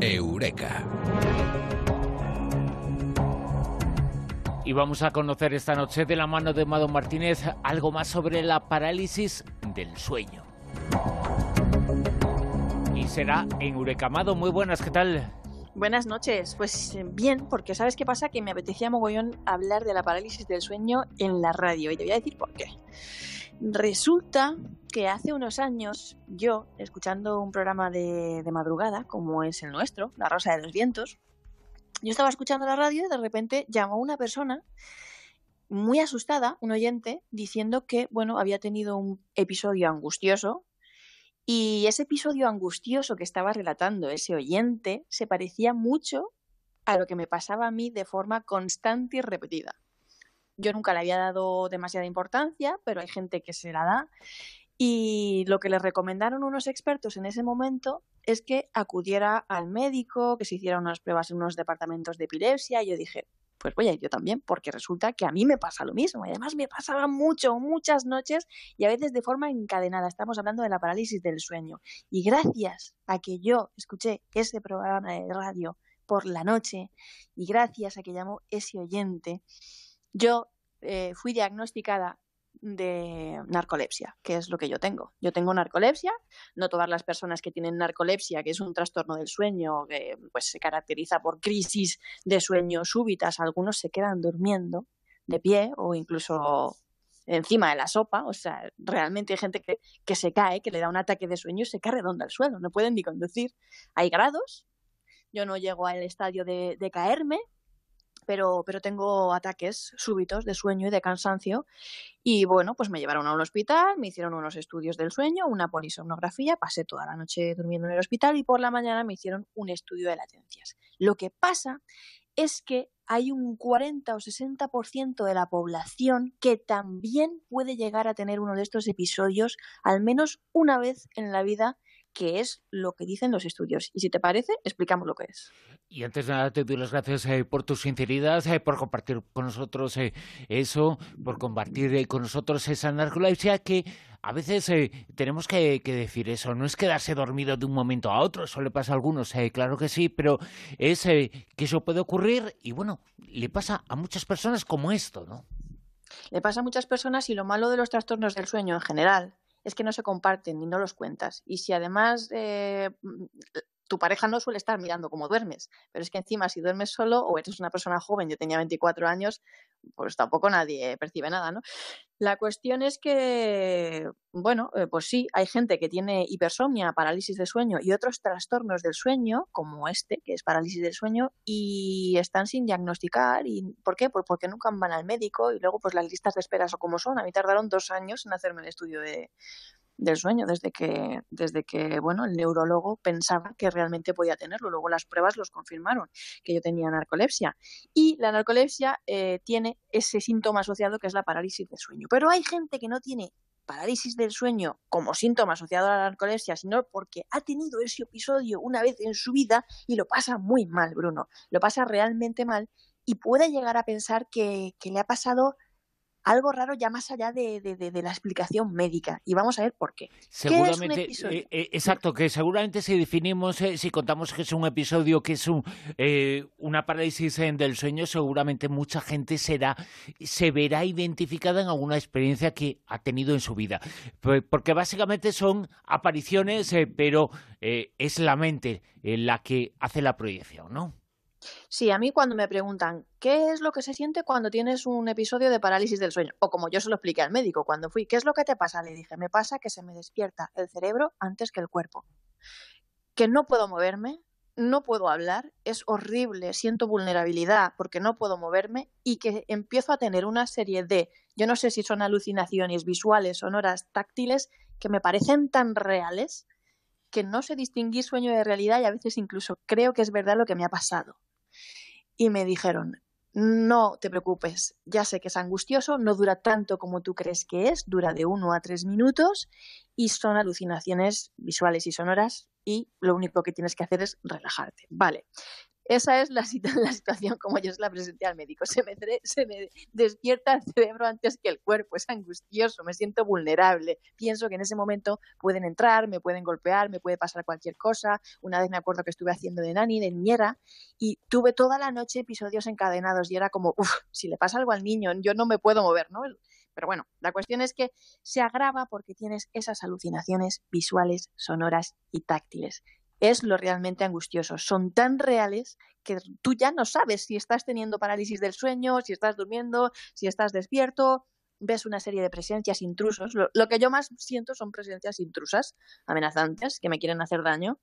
Eureka. Y vamos a conocer esta noche de la mano de Mado Martínez algo más sobre la parálisis del sueño. Y será en Eureka. Mado, muy buenas, ¿qué tal? Buenas noches. Pues eh, bien, porque ¿sabes qué pasa? Que me apetecía mogollón hablar de la parálisis del sueño en la radio y te voy a decir por qué. Resulta que hace unos años yo, escuchando un programa de, de madrugada, como es el nuestro, La Rosa de los Vientos, yo estaba escuchando la radio y de repente llamó una persona muy asustada, un oyente, diciendo que, bueno, había tenido un episodio angustioso y ese episodio angustioso que estaba relatando ese oyente se parecía mucho a lo que me pasaba a mí de forma constante y repetida. Yo nunca le había dado demasiada importancia, pero hay gente que se la da. Y lo que le recomendaron unos expertos en ese momento es que acudiera al médico, que se hiciera unas pruebas en unos departamentos de epilepsia. Y yo dije, pues voy a ir yo también, porque resulta que a mí me pasa lo mismo. Y además me pasaba mucho, muchas noches y a veces de forma encadenada. Estamos hablando de la parálisis del sueño. Y gracias a que yo escuché ese programa de radio por la noche y gracias a que llamó ese oyente, yo eh, fui diagnosticada de narcolepsia, que es lo que yo tengo. Yo tengo narcolepsia, no todas las personas que tienen narcolepsia, que es un trastorno del sueño, que pues se caracteriza por crisis de sueño súbitas, algunos se quedan durmiendo de pie o incluso encima de la sopa, o sea, realmente hay gente que, que se cae, que le da un ataque de sueño y se cae redonda al suelo, no pueden ni conducir. Hay grados, yo no llego al estadio de, de caerme, pero, pero tengo ataques súbitos de sueño y de cansancio. Y bueno, pues me llevaron a un hospital, me hicieron unos estudios del sueño, una polisomnografía, pasé toda la noche durmiendo en el hospital y por la mañana me hicieron un estudio de latencias. Lo que pasa es que hay un 40 o 60% de la población que también puede llegar a tener uno de estos episodios al menos una vez en la vida que es lo que dicen los estudios. Y si te parece, explicamos lo que es. Y antes de nada, te doy las gracias eh, por tu sinceridad, eh, por compartir con nosotros eh, eso, por compartir con nosotros esa narcolepsia que a veces tenemos que, decir eso. No es quedarse dormido de un momento a otro, eso le pasa a algunos, claro que sí, pero es que eso puede ocurrir y bueno, le pasa a muchas personas como esto, ¿no? Le pasa a muchas personas y lo malo de los trastornos del sueño en general es que no se comparten y no los cuentas. Y si además eh, tu pareja no suele estar mirando cómo duermes, pero es que encima si duermes solo o eres una persona joven, yo tenía 24 años, pues tampoco nadie percibe nada, ¿no? La cuestión es que, bueno, eh, pues sí, hay gente que tiene hipersomnia, parálisis de sueño y otros trastornos del sueño, como este, que es parálisis del sueño, y están sin diagnosticar. ¿Y ¿Por qué? Pues porque nunca van al médico y luego pues las listas de esperas o como son. A mí tardaron dos años en hacerme el estudio de, del sueño desde que, desde que bueno, el neurólogo pensaba que realmente podía tenerlo. Luego las pruebas los confirmaron que yo tenía narcolepsia. Y la narcolepsia eh, tiene ese síntoma asociado que es la parálisis del sueño. Pero hay gente que no tiene parálisis del sueño como síntoma asociado a la narcolepsia, sino porque ha tenido ese episodio una vez en su vida y lo pasa muy mal, Bruno. Lo pasa realmente mal y puede llegar a pensar que, que le ha pasado algo raro ya más allá de, de, la explicación médica. Y vamos a ver por qué. Seguramente, eh, eh, exacto, que seguramente si definimos, eh, si contamos que es un episodio, que es un, una parálisis del sueño, seguramente mucha gente será, se verá identificada en alguna experiencia que ha tenido en su vida. Porque básicamente son apariciones, pero es la mente la que hace la proyección, ¿no? Sí, a mí cuando me preguntan qué es lo que se siente cuando tienes un episodio de parálisis del sueño, o como yo se lo expliqué al médico cuando fui, ¿qué es lo que te pasa? Le dije, me pasa que se me despierta el cerebro antes que el cuerpo, que no puedo moverme, no puedo hablar, es horrible, siento vulnerabilidad porque no puedo moverme y que empiezo a tener una serie de, yo no sé si son alucinaciones visuales, sonoras, táctiles, que me parecen tan reales que no sé distinguir sueño de realidad y a veces incluso creo que es verdad lo que me ha pasado y me dijeron, no te preocupes, ya sé que es angustioso, no dura tanto como tú crees que es, dura de uno a tres minutos y son alucinaciones visuales y sonoras y lo único que tienes que hacer es relajarte. Vale, Esa es la, la, situación como yo se la presenté al médico. Se me, se me despierta el cerebro antes que el cuerpo, es angustioso, me siento vulnerable. Pienso que en ese momento pueden entrar, me pueden golpear, me puede pasar cualquier cosa. Una vez me acuerdo que estuve haciendo de nani, de niñera, y tuve toda la noche episodios encadenados y era como, uff, si le pasa algo al niño, yo no me puedo mover, ¿no? Pero bueno, la cuestión es que se agrava porque tienes esas alucinaciones visuales, sonoras y táctiles es lo realmente angustioso. Son tan reales que tú ya no sabes si estás teniendo parálisis del sueño, si estás durmiendo, si estás despierto. Ves una serie de presencias intrusos. Lo, lo que yo más siento son presencias intrusas, amenazantes, que me quieren hacer daño.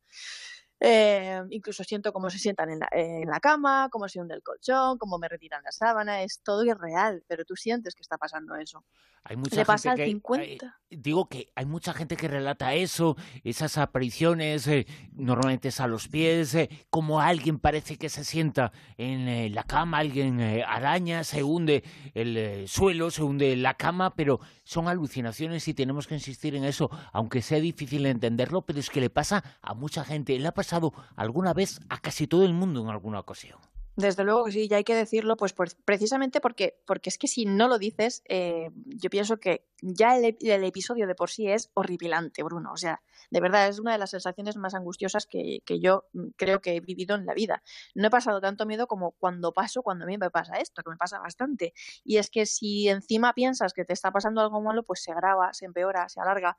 Eh, incluso siento cómo se sientan en la, en la, cama, cómo se hunde el colchón, cómo me retiran la sábana. Es todo irreal, pero tú sientes que está pasando eso. Hay mucha pasa gente al 50. digo que hay mucha gente que relata eso, esas apariciones, eh, normalmente es a los pies, eh, como alguien parece que se sienta en eh, la cama, alguien eh, araña, se hunde el eh, suelo, se hunde la cama, pero son alucinaciones y tenemos que insistir en eso, aunque sea difícil entenderlo, pero es que le pasa a mucha gente. Le ha pasado alguna vez a casi todo el mundo en alguna ocasión. Desde luego que sí, ya hay que decirlo, pues precisamente porque, porque es que si no lo dices, eh, yo pienso que ya el, el, episodio de por sí es horripilante, Bruno. O sea, de verdad es una de las sensaciones más angustiosas que, que, yo creo que he vivido en la vida. No he pasado tanto miedo como cuando paso, cuando a mí me pasa esto, que me pasa bastante. Y es que si encima piensas que te está pasando algo malo, pues se agrava, se empeora, se alarga.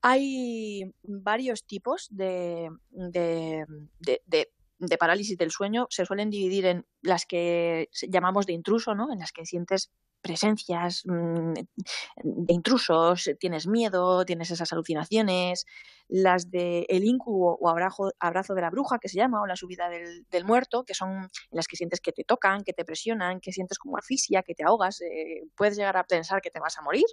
Hay varios tipos de, de, de de parálisis del sueño se suelen dividir en las que llamamos de intruso, ¿no? En las que sientes presencias mmm, de intrusos, tienes miedo, tienes esas alucinaciones, las de el incubo o abrazo, abrazo de la bruja, que se llama, o la subida del, del, muerto, que son las que sientes que te tocan, que te presionan, que sientes como asfixia, que te ahogas, eh, puedes llegar a pensar que te vas a morir,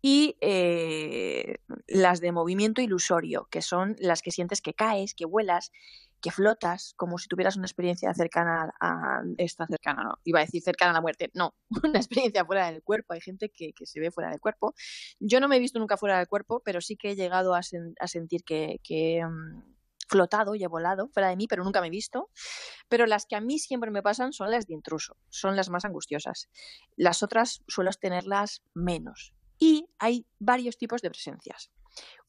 y eh, las de movimiento ilusorio, que son las que sientes que caes, que vuelas, que flotas, como si tuvieras una experiencia cercana a, esta cercana, no, iba a decir cercana a la muerte, no, una experiencia fuera del cuerpo. Hay gente que, que se ve fuera del cuerpo. Yo no me he visto nunca fuera del cuerpo, pero sí que he llegado a, a sentir que, que um, flotado y he volado fuera de mí, pero nunca me he visto. Pero las que a mí siempre me pasan son las de intruso, son las más angustiosas. Las otras suelo tenerlas menos. Y hay varios tipos de presencias.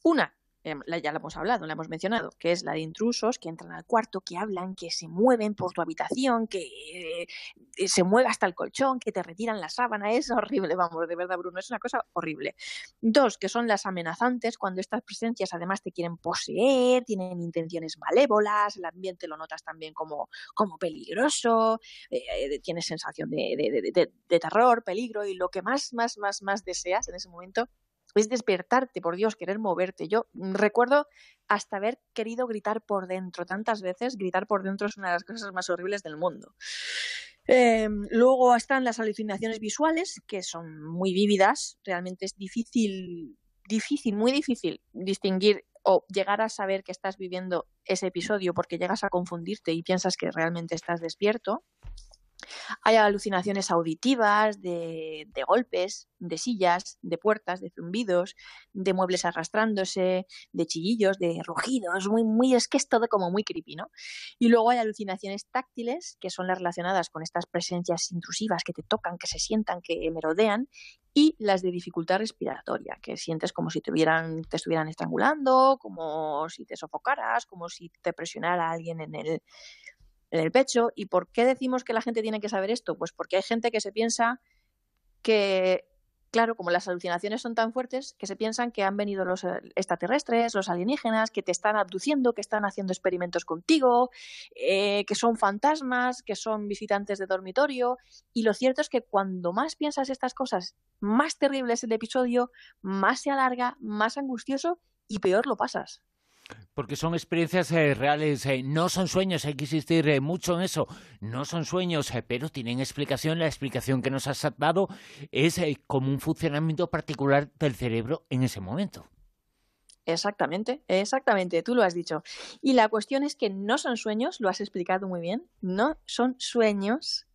Una eh, ya la hemos hablado, la hemos mencionado, que es la de intrusos que entran al cuarto, que hablan, que se mueven por tu habitación, que eh, se mueve hasta el colchón, que te retiran la sábana. Es horrible, vamos, de verdad, Bruno, es una cosa horrible. Dos, que son las amenazantes, cuando estas presencias además te quieren poseer, tienen intenciones malévolas, el ambiente lo notas también como, como peligroso, eh, tienes sensación de, de, de, de terror, peligro y lo que más, más, más, más deseas en ese momento es despertarte, por Dios, querer moverte. Yo recuerdo hasta haber querido gritar por dentro tantas veces. Gritar por dentro es una de las cosas más horribles del mundo. Eh, luego están las alucinaciones visuales, que son muy vívidas. Realmente es difícil, difícil, muy difícil distinguir o llegar a saber que estás viviendo ese episodio porque llegas a confundirte y piensas que realmente estás despierto. Hay alucinaciones auditivas, de, de, golpes, de sillas, de puertas, de zumbidos, de muebles arrastrándose, de chillillos, de rugidos, muy, muy, es que es todo como muy creepy, ¿no? Y luego hay alucinaciones táctiles, que son las relacionadas con estas presencias intrusivas que te tocan, que se sientan, que merodean, y las de dificultad respiratoria, que sientes como si te, hubieran, te estuvieran estrangulando, como si te sofocaras, como si te presionara alguien en el, en el pecho. ¿Y por qué decimos que la gente tiene que saber esto? Pues porque hay gente que se piensa que, claro, como las alucinaciones son tan fuertes, que se piensan que han venido los extraterrestres, los alienígenas, que te están abduciendo, que están haciendo experimentos contigo, eh, que son fantasmas, que son visitantes de dormitorio. Y lo cierto es que cuando más piensas estas cosas, más terrible es el episodio, más se alarga, más angustioso y peor lo pasas. Porque son experiencias eh, reales, eh, no son sueños, hay que insistir eh, mucho en eso. No son sueños, pero tienen explicación. La explicación que nos has dado es como un funcionamiento particular del cerebro en ese momento. Exactamente, exactamente, tú lo has dicho. Y la cuestión es que no son sueños, lo has explicado muy bien, no son sueños,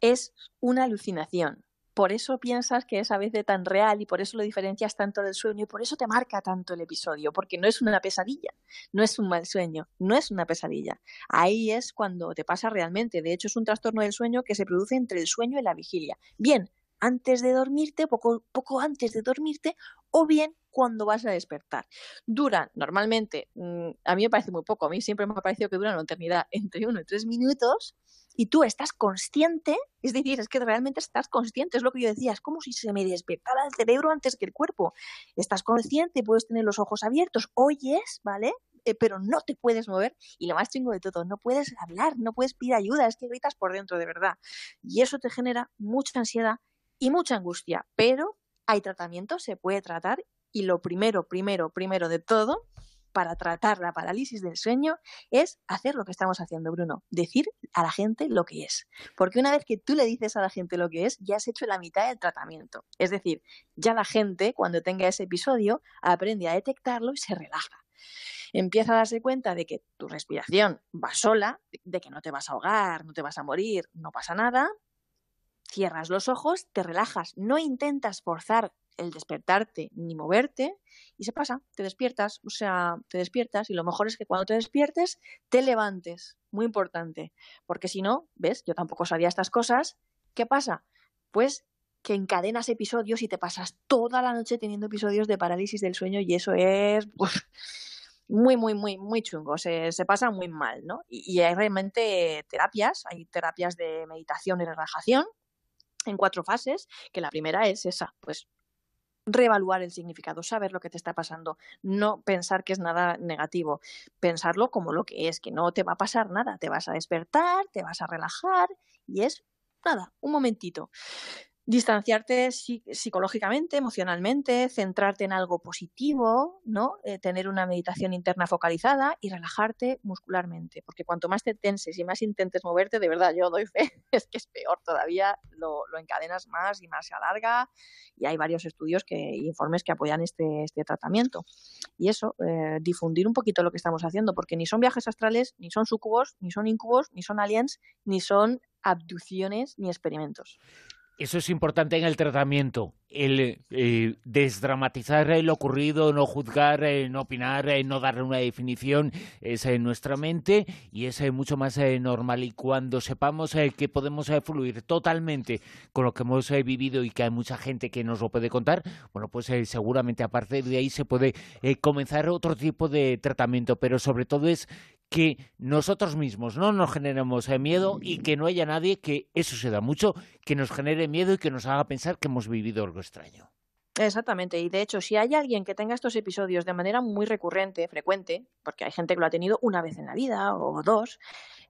es una alucinación. Por eso piensas que es a veces tan real y por eso lo diferencias tanto del sueño y por eso te marca tanto el episodio, porque no es una pesadilla, no es un mal sueño, no es una pesadilla. Ahí es cuando te pasa realmente. De hecho, es un trastorno del sueño que se produce entre el sueño y la vigilia. Bien, antes de dormirte, poco, poco antes de dormirte, o bien cuando vas a despertar. Duran normalmente, mm, a mí me parece muy poco, a mí siempre me ha parecido que duran una eternidad entre uno y tres minutos, y tú estás consciente, es decir, es que realmente estás consciente, es lo que yo decía, es como si se me despertara el cerebro antes que el cuerpo. Estás consciente, puedes tener los ojos abiertos, oyes, ¿vale? Eh, pero no te puedes mover y lo más chingo de todo, no puedes hablar, no puedes pedir ayuda, es que gritas por dentro de verdad. Y eso te genera mucha ansiedad y mucha angustia, pero hay tratamiento, se puede tratar y lo primero, primero, primero de todo para tratar la parálisis del sueño es hacer lo que estamos haciendo, Bruno, decir a la gente lo que es. Porque una vez que tú le dices a la gente lo que es, ya has hecho la mitad del tratamiento. Es decir, ya la gente, cuando tenga ese episodio, aprende a detectarlo y se relaja. Empieza a darse cuenta de que tu respiración va sola, de que no te vas a ahogar, no te vas a morir, no pasa nada. Cierras los ojos, te relajas, no intentas forzar el despertarte ni moverte y se pasa, te despiertas, o sea, te despiertas y lo mejor es que cuando te despiertes te levantes, muy importante, porque si no, ves, yo tampoco sabía estas cosas, ¿qué pasa? Pues que encadenas episodios y te pasas toda la noche teniendo episodios de parálisis del sueño y eso es muy, muy, muy, muy chungo, se, pasa muy mal, ¿no? Y, y hay realmente terapias, hay terapias de meditación y relajación en cuatro fases, que la primera es esa, pues reevaluar el significado, saber lo que te está pasando, no pensar que es nada negativo, pensarlo como lo que es, que no te va a pasar nada, te vas a despertar, te vas a relajar y es nada, un momentito distanciarte psicológicamente, emocionalmente, centrarte en algo positivo, ¿no? Eh, tener una meditación interna focalizada y relajarte muscularmente, porque cuanto más te tenses y más intentes moverte, de verdad, yo doy fe, es que es peor todavía, lo, encadenas más y más se alarga y hay varios estudios que informes que apoyan este, este tratamiento. Y eso, eh, difundir un poquito lo que estamos haciendo, porque ni son viajes astrales, ni son sucubos, ni son incubos, ni son aliens, ni son abducciones ni experimentos. Eso es importante en el tratamiento, el eh, desdramatizar lo ocurrido, no juzgar, eh, no opinar, eh, no darle una definición, es en nuestra mente y es mucho más normal. Y cuando sepamos que podemos fluir totalmente con lo que hemos vivido y que hay mucha gente que nos lo puede contar, bueno, pues seguramente a partir de ahí se puede comenzar otro tipo de tratamiento, pero sobre todo es que nosotros mismos no nos generemos eh, miedo y que no haya nadie que, eso se da mucho, que nos genere miedo y que nos haga pensar que hemos vivido algo extraño. Exactamente, y de hecho, si hay alguien que tenga estos episodios de manera muy recurrente, frecuente, porque hay gente que lo ha tenido una vez en la vida o dos,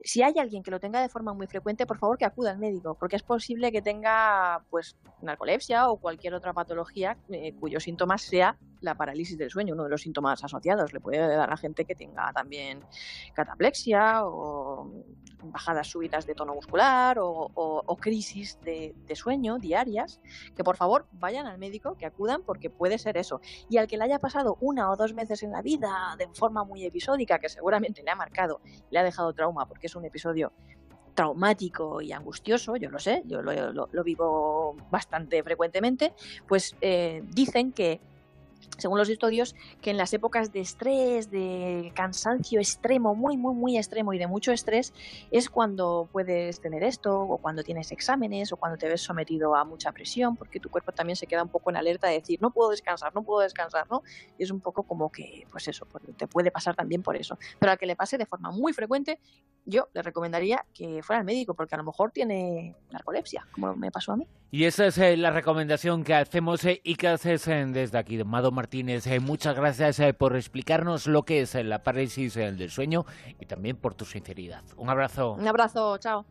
si hay alguien que lo tenga de forma muy frecuente, por favor que acuda al médico, porque es posible que tenga pues narcolepsia o cualquier otra patología eh, cuyos síntomas sea la parálisis del sueño, uno de los síntomas asociados. Le puede dar a gente que tenga también cataplexia o bajadas súbitas de tono muscular o, crisis de, sueño diarias, que por favor vayan al médico, que acudan porque puede ser eso. Y al que le haya pasado una o dos veces en la vida de forma muy episódica, que seguramente le ha marcado, le ha dejado trauma porque es un episodio traumático y angustioso, yo lo sé, yo lo, vivo bastante frecuentemente, pues eh, dicen que según los estudios, que en las épocas de estrés, de cansancio extremo, muy, muy, muy extremo y de mucho estrés, es cuando puedes tener esto, o cuando tienes exámenes, o cuando te ves sometido a mucha presión, porque tu cuerpo también se queda un poco en alerta de decir, no puedo descansar, no puedo descansar, ¿no? Y es un poco como que, pues eso, pues te puede pasar también por eso. Pero a que le pase de forma muy frecuente, yo le recomendaría que fuera al médico, porque a lo mejor tiene narcolepsia, como me pasó a mí. Y esa es eh, la recomendación que hacemos eh, y que haces eh, desde aquí, Mado Martínez. muchas gracias por explicarnos lo que es la parálisis del sueño y también por tu sinceridad. Un abrazo. Un abrazo, chao.